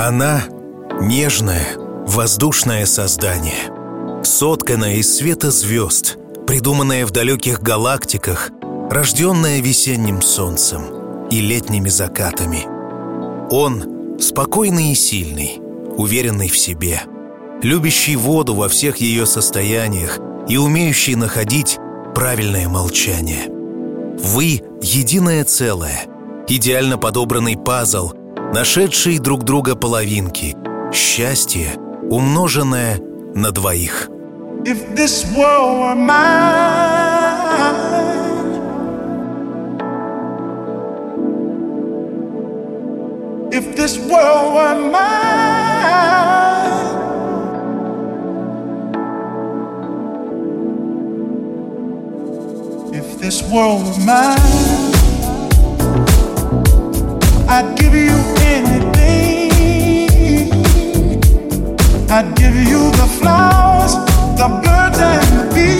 Она — нежное, воздушное создание, сотканное из света звезд, придуманное в далеких галактиках, рожденное весенним солнцем и летними закатами. Он — спокойный и сильный, уверенный в себе, любящий воду во всех ее состояниях и умеющий находить правильное молчание. Вы — единое целое, идеально подобранный пазл, нашедший друг друга половинки, счастье, умноженное на двоих. If this world were mine, if this world were mine. If this world were mine, I'd give you. I'd give you the flowers, the birds, and the bees.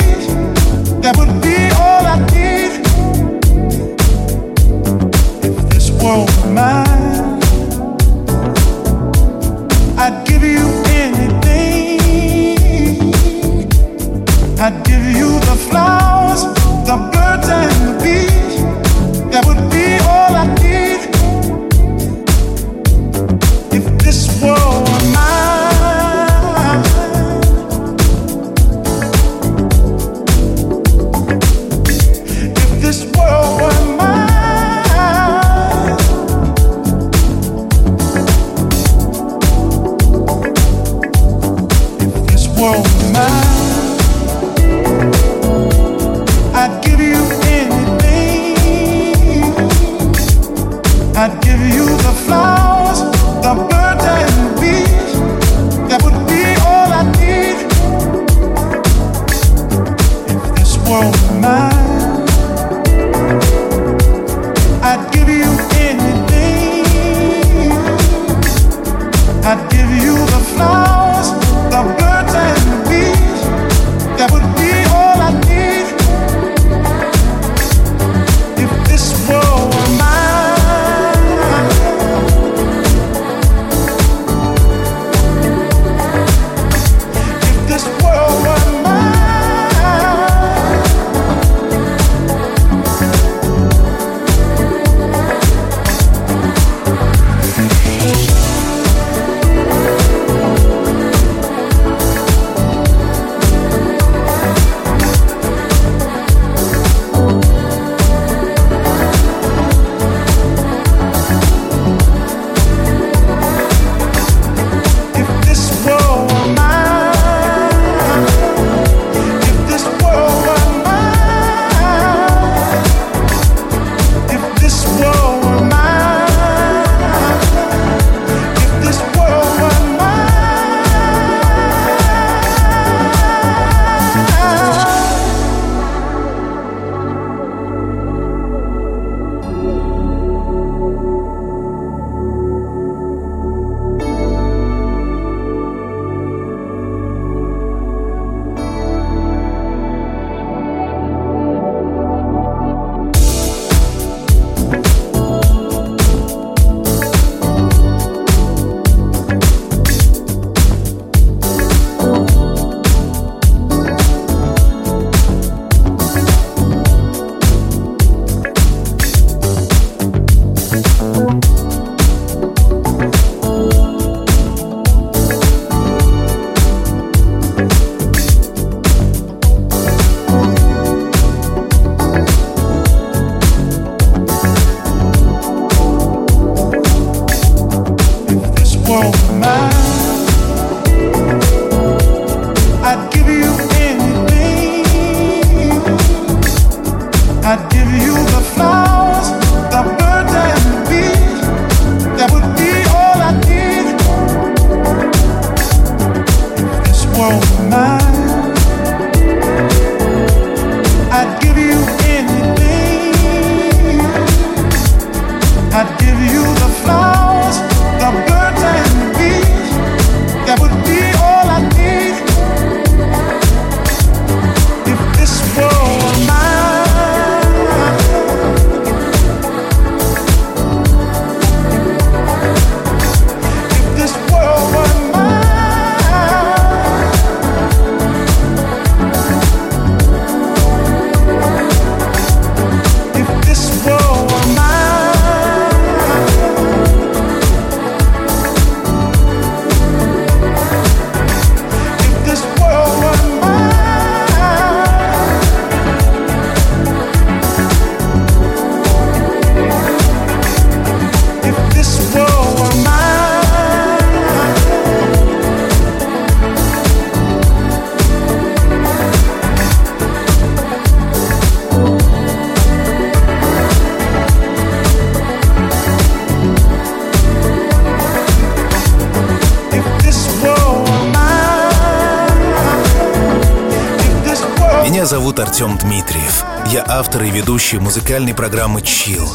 Артем Дмитриев. Я автор и ведущий музыкальной программы «Чил».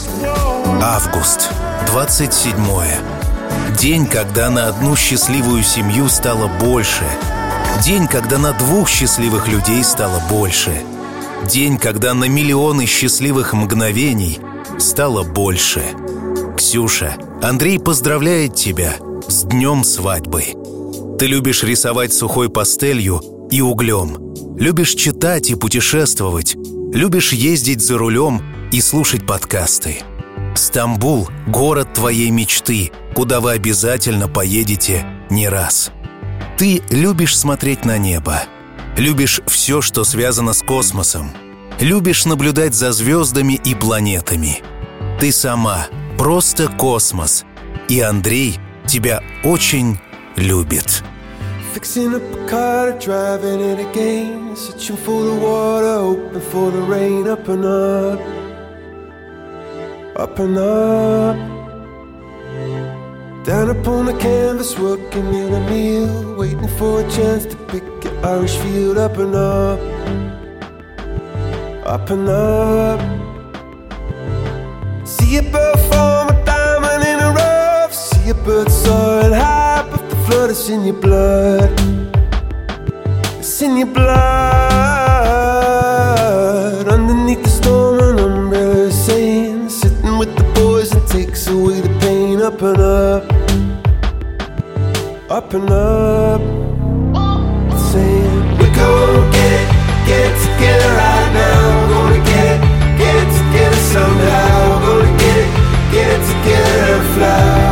Август. 27 День, когда на одну счастливую семью стало больше. День, когда на двух счастливых людей стало больше. День, когда на миллионы счастливых мгновений стало больше. Ксюша, Андрей поздравляет тебя с днем свадьбы. Ты любишь рисовать сухой пастелью и углем. Любишь читать и путешествовать. Любишь ездить за рулем и слушать подкасты. Стамбул — город твоей мечты, куда вы обязательно поедете не раз. Ты любишь смотреть на небо. Любишь все, что связано с космосом. Любишь наблюдать за звездами и планетами. Ты сама просто космос. И Андрей тебя очень любит. Fixing up a car, driving it again. Searching for the water, hoping for the rain. Up and up, up and up. Down upon the canvas, working in a meal. Waiting for a chance to pick your Irish field. Up and up, up and up. See a bird form a diamond in a rough. See a bird soaring high flood, it's in your blood. It's in your blood. Underneath the storm, an umbrella saying, sitting with the boys, it takes away the pain. Up and up, up and up. saying, We're gonna get it, get it together right now. We're gonna get it, get it together somehow. We're gonna get it, get it together and fly.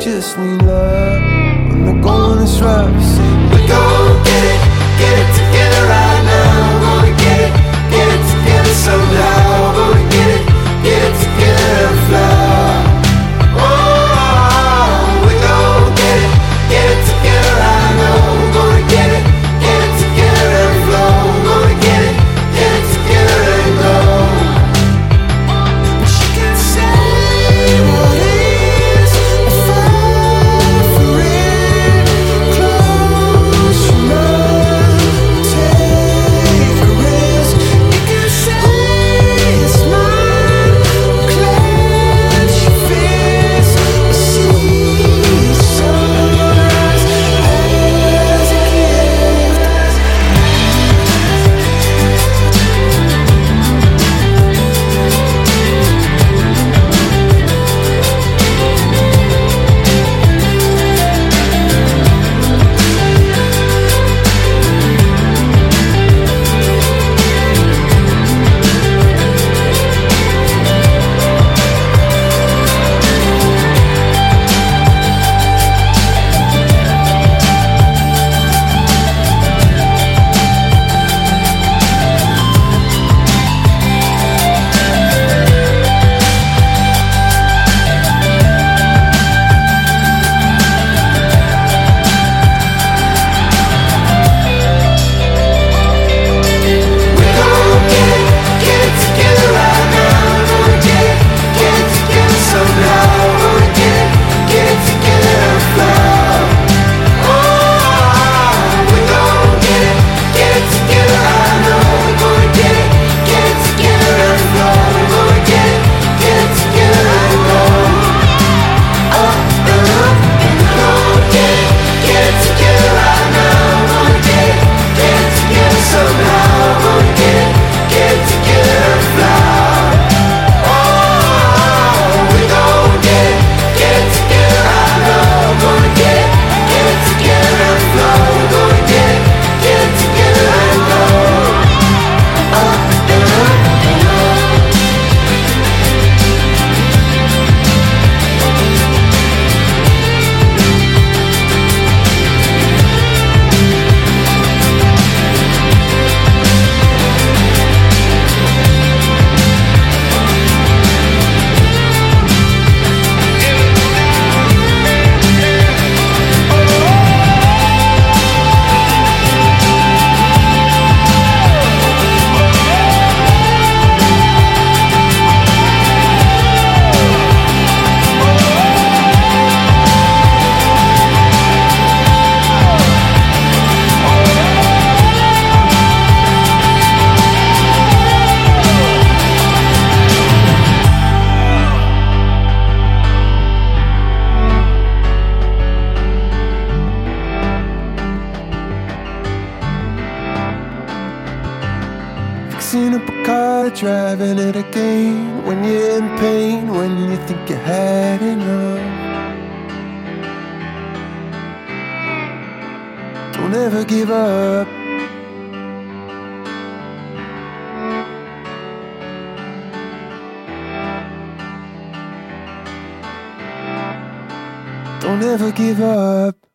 just need love. When the going is rough, we gon' get it. Don't ever give up.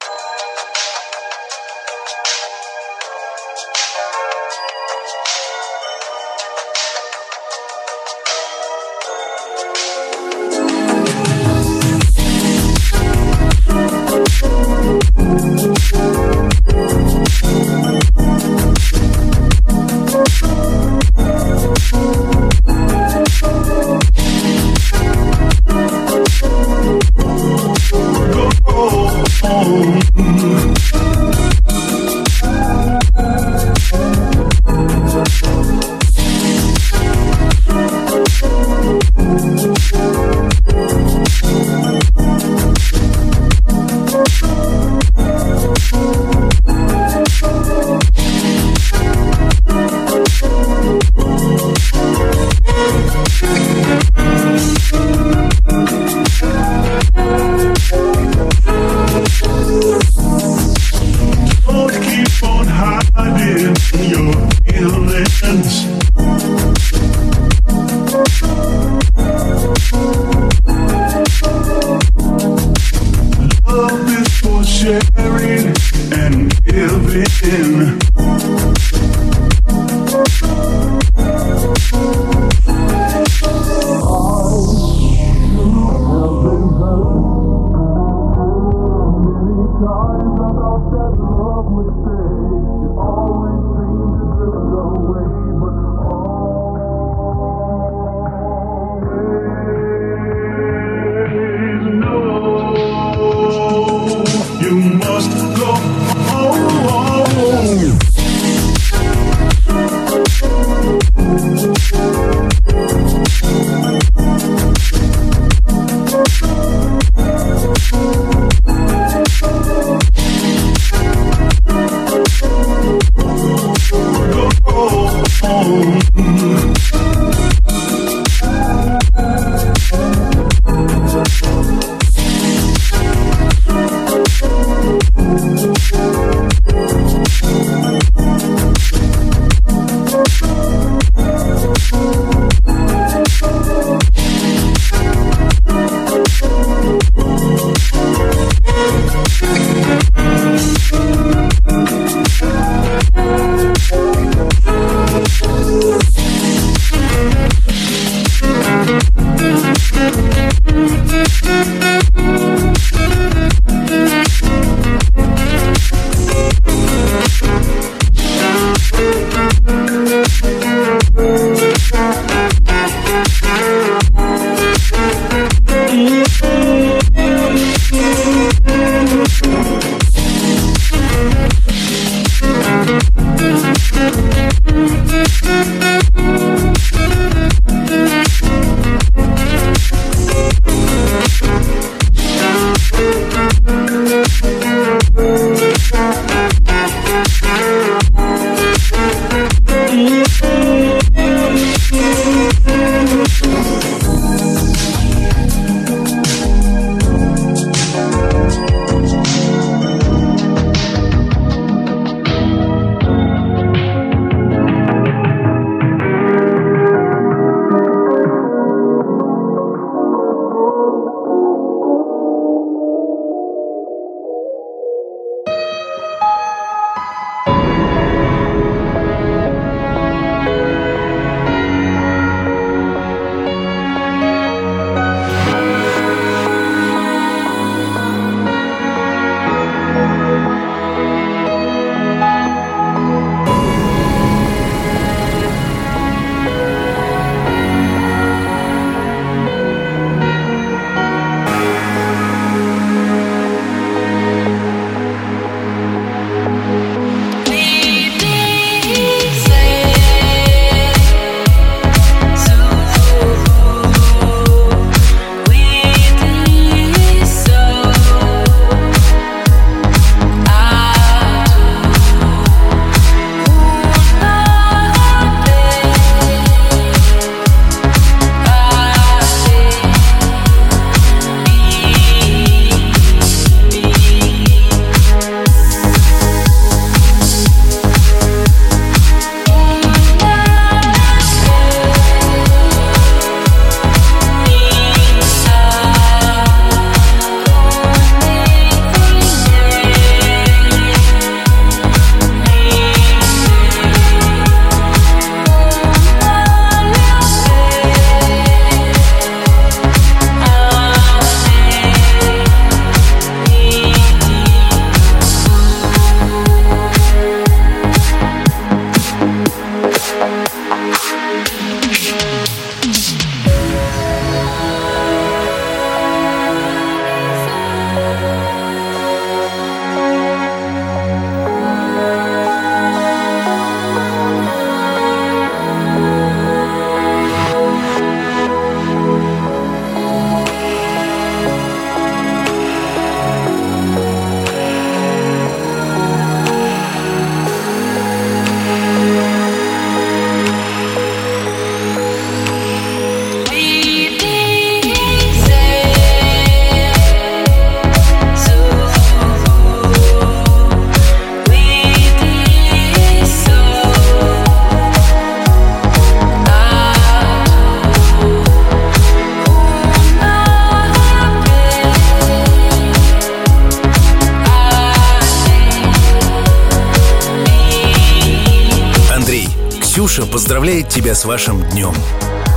тебя с вашим днем.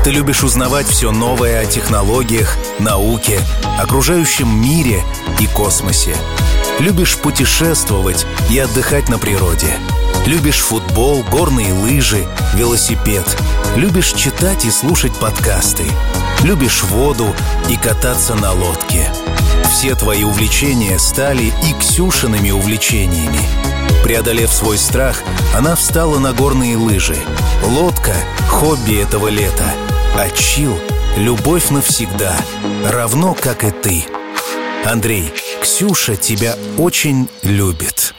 Ты любишь узнавать все новое о технологиях, науке, окружающем мире и космосе. Любишь путешествовать и отдыхать на природе. Любишь футбол, горные лыжи, велосипед. Любишь читать и слушать подкасты. Любишь воду и кататься на лодке. Все твои увлечения стали и Ксюшиными увлечениями. Преодолев свой страх, она встала на горные лыжи. Лодка — хобби этого лета. А чил — любовь навсегда, равно как и ты. Андрей, Ксюша тебя очень любит.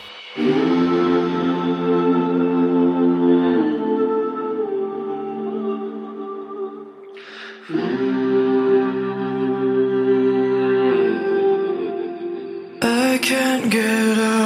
I can't get up.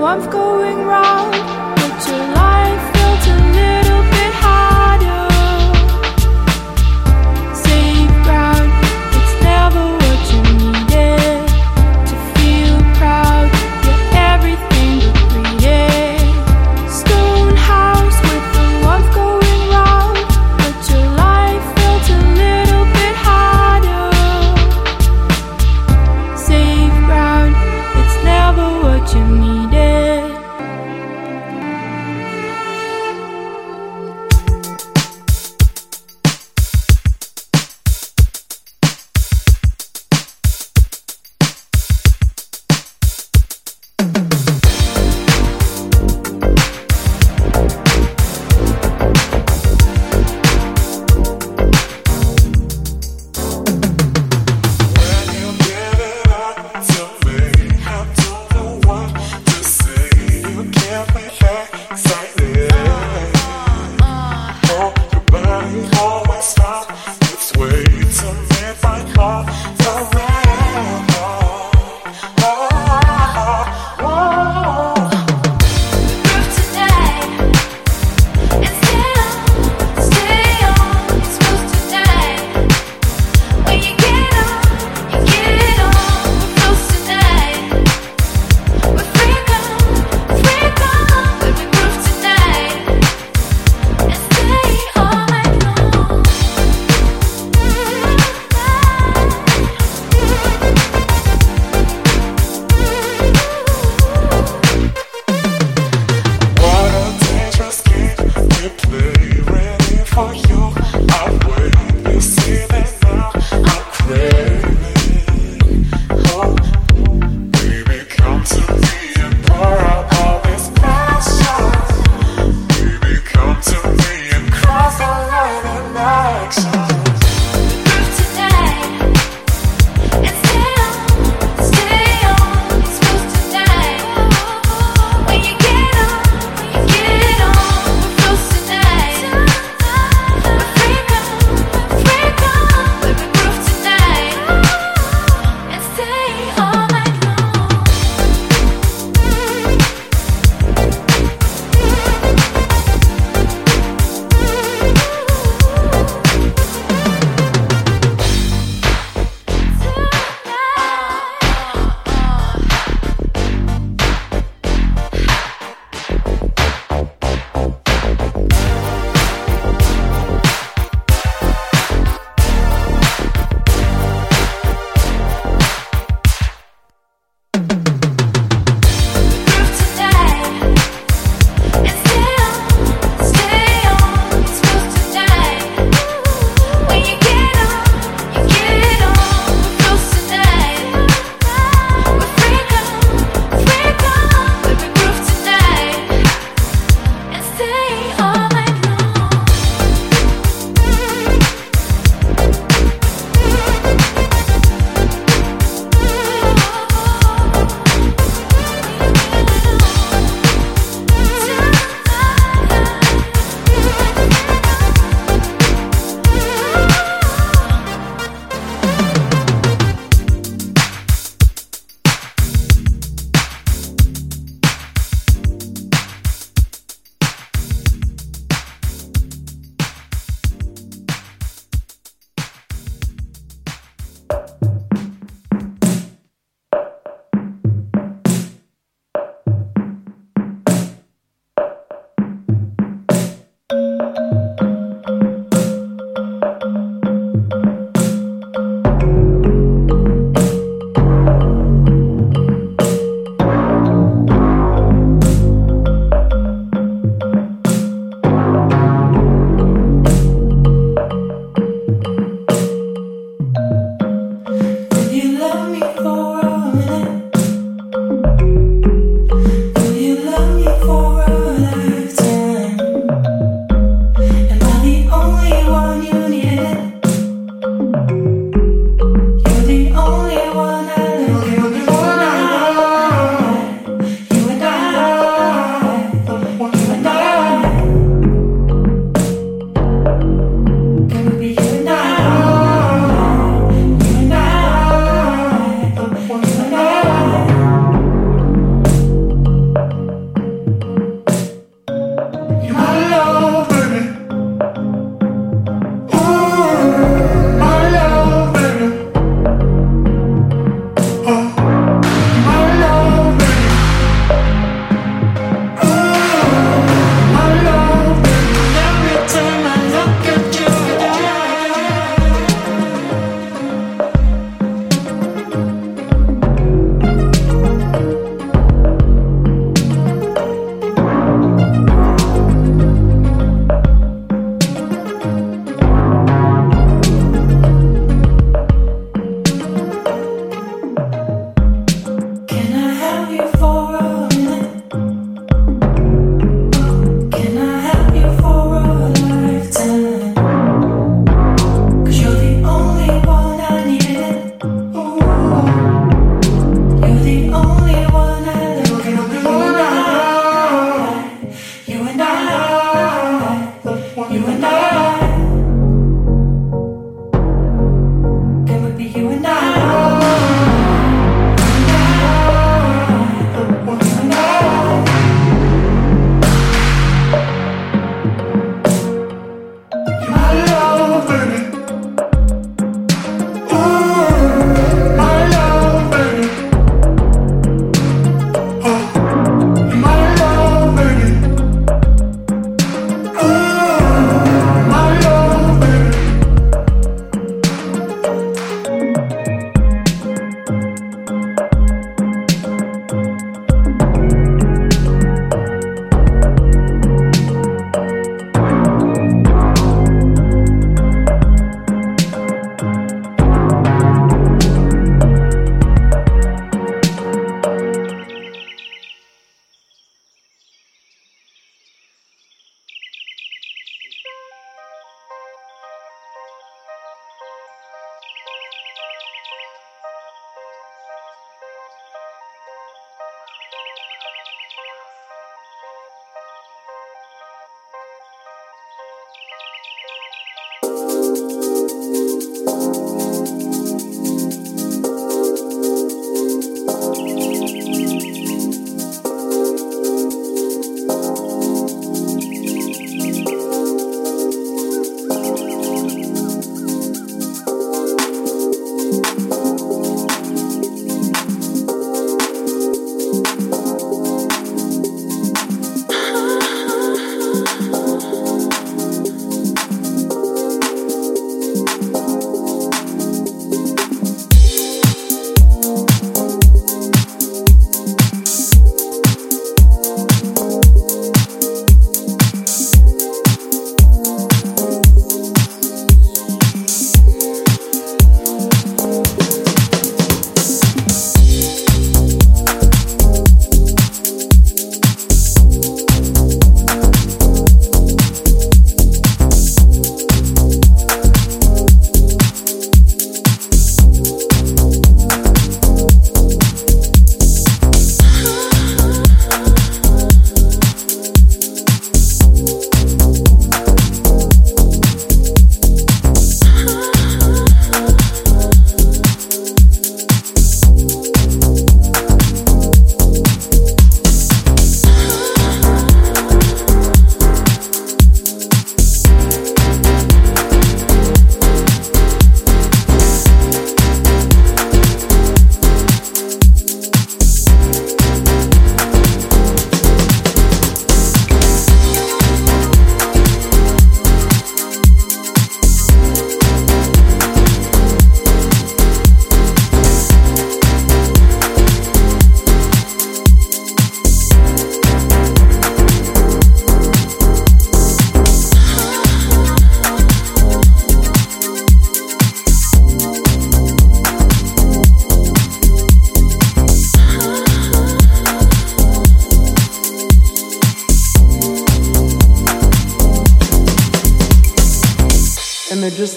Warmth going round.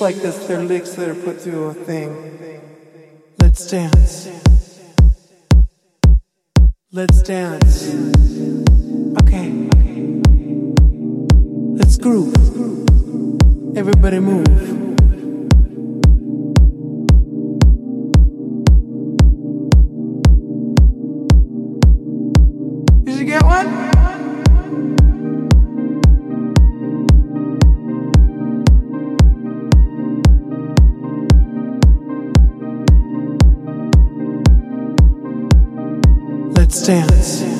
Like this. They're licks that are put through a thing. Let's dance. Let's dance. Okay. Let's groove. Everybody move. stands.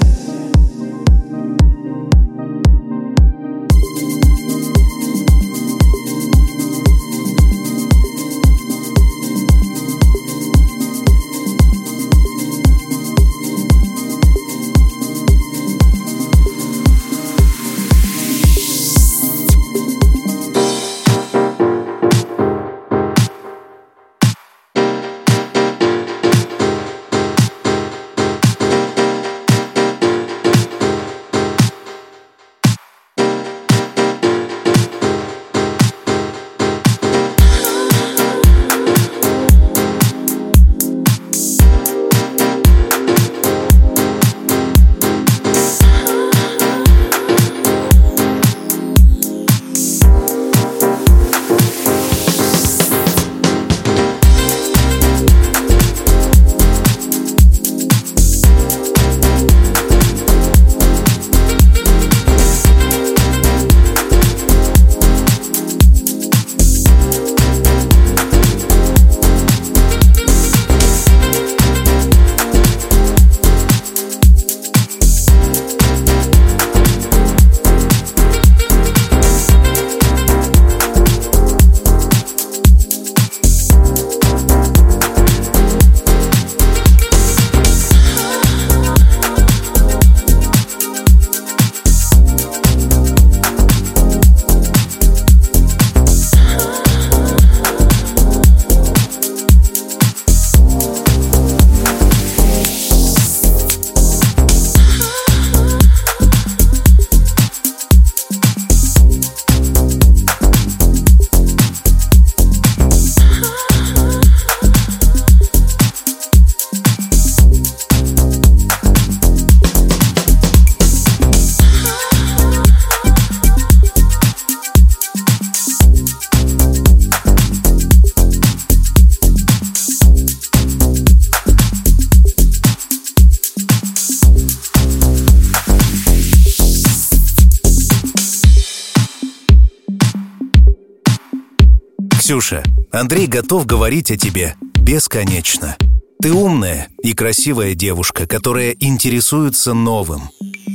Андрей готов говорить о тебе бесконечно. Ты умная и красивая девушка, которая интересуется новым.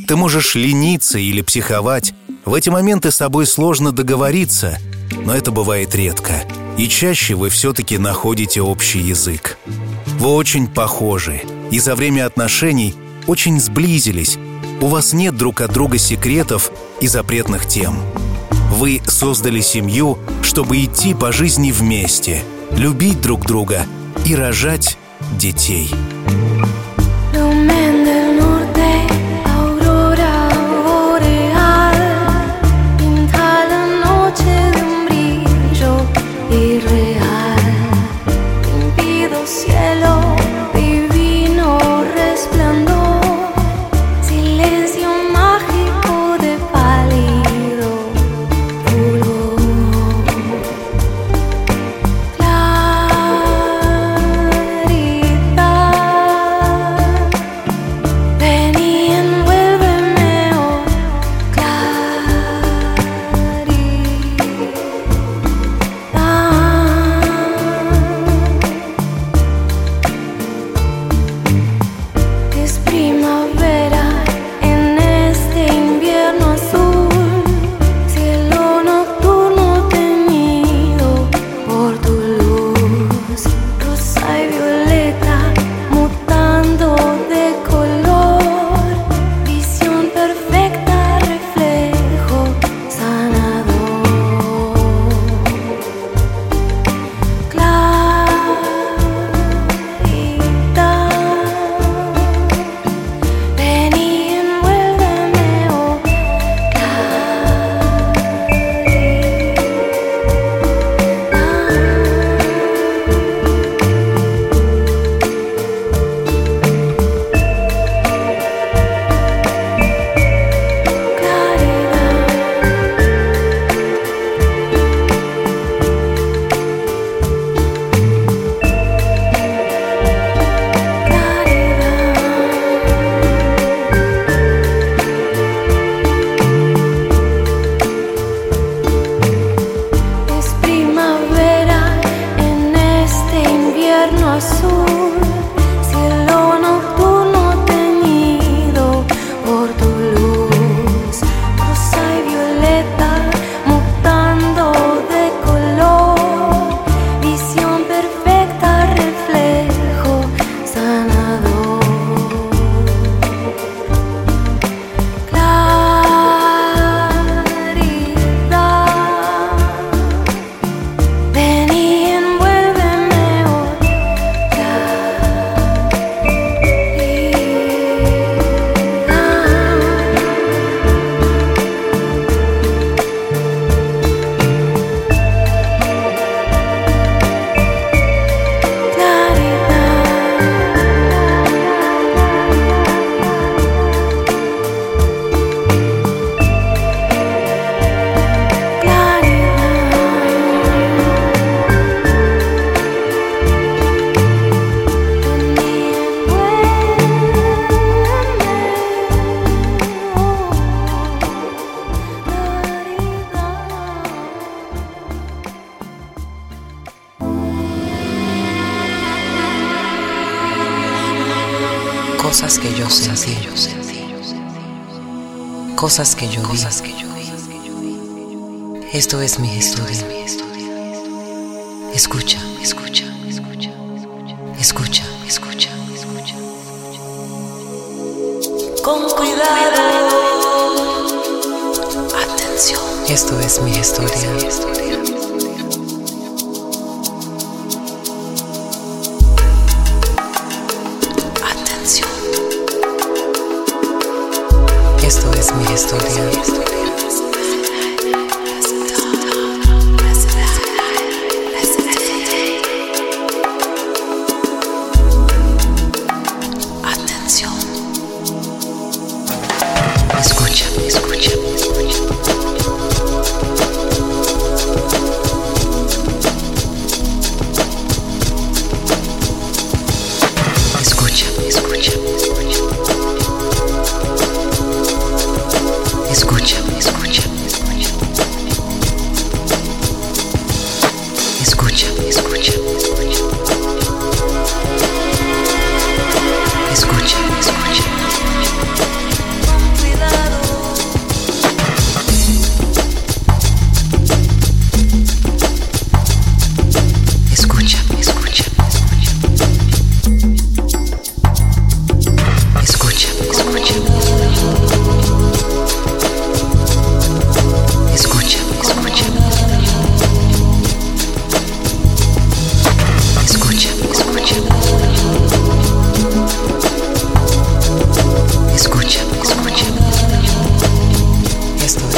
Ты можешь лениться или психовать. В эти моменты с тобой сложно договориться, но это бывает редко. И чаще вы все-таки находите общий язык. Вы очень похожи, и за время отношений очень сблизились. У вас нет друг от друга секретов и запретных тем. Вы создали семью, чтобы идти по жизни вместе, любить друг друга и рожать детей. Cosas que yo sentí. Cosas que yo vi. Esto es mi historia. Escucha, escucha, escucha, escucha, escucha, escucha. Con cuidado. Atención. Esto es mi historia.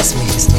This means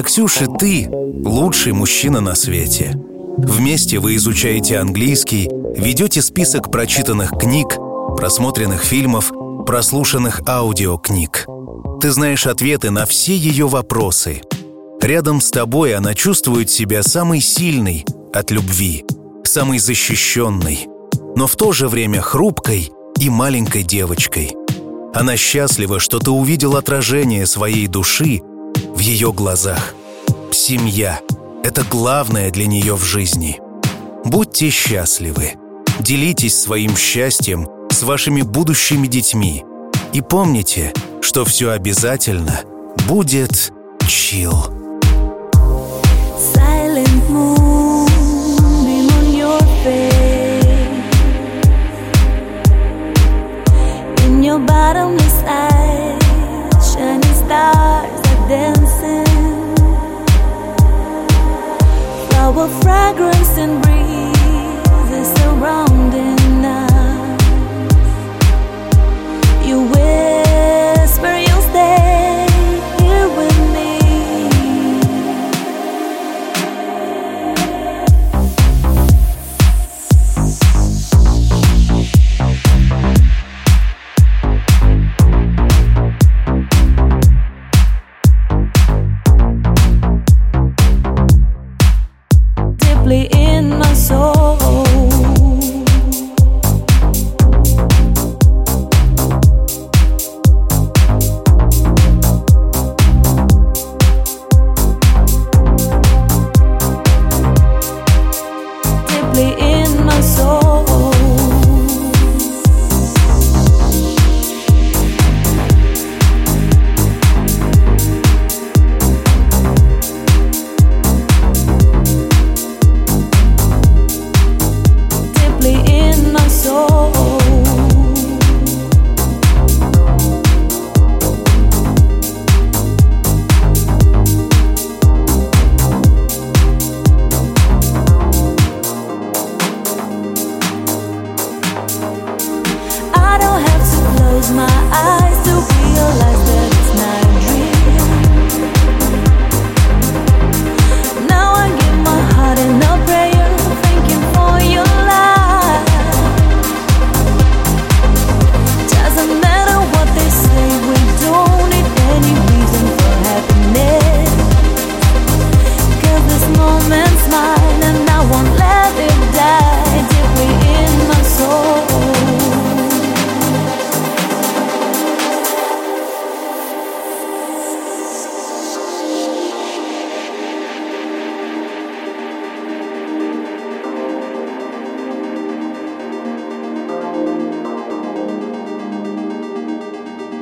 Для Ксюши ты лучший мужчина на свете. Вместе вы изучаете английский, ведете список прочитанных книг, просмотренных фильмов, прослушанных аудиокниг. Ты знаешь ответы на все ее вопросы. Рядом с тобой она чувствует себя самой сильной от любви, самой защищенной, но в то же время хрупкой и маленькой девочкой. Она счастлива, что ты увидел отражение своей души в ее глазах. Семья – это главное для нее в жизни. Будьте счастливы. Делитесь своим счастьем с вашими будущими детьми. И помните, что все обязательно будет чил. Your bottomless eyes, shining stars. dancing, flower fragrance and breezes surrounding.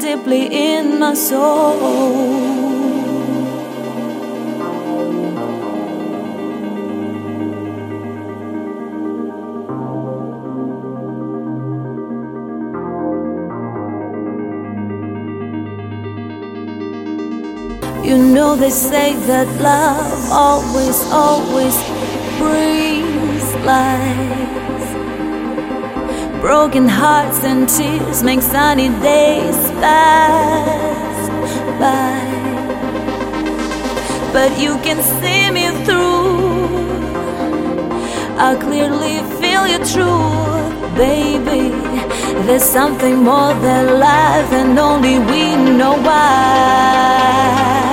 Deeply in my soul. You know they say that love always, always brings life. Broken hearts and tears make sunny days pass by. But you can see me through. I clearly feel your truth, baby. There's something more than life, and only we know why.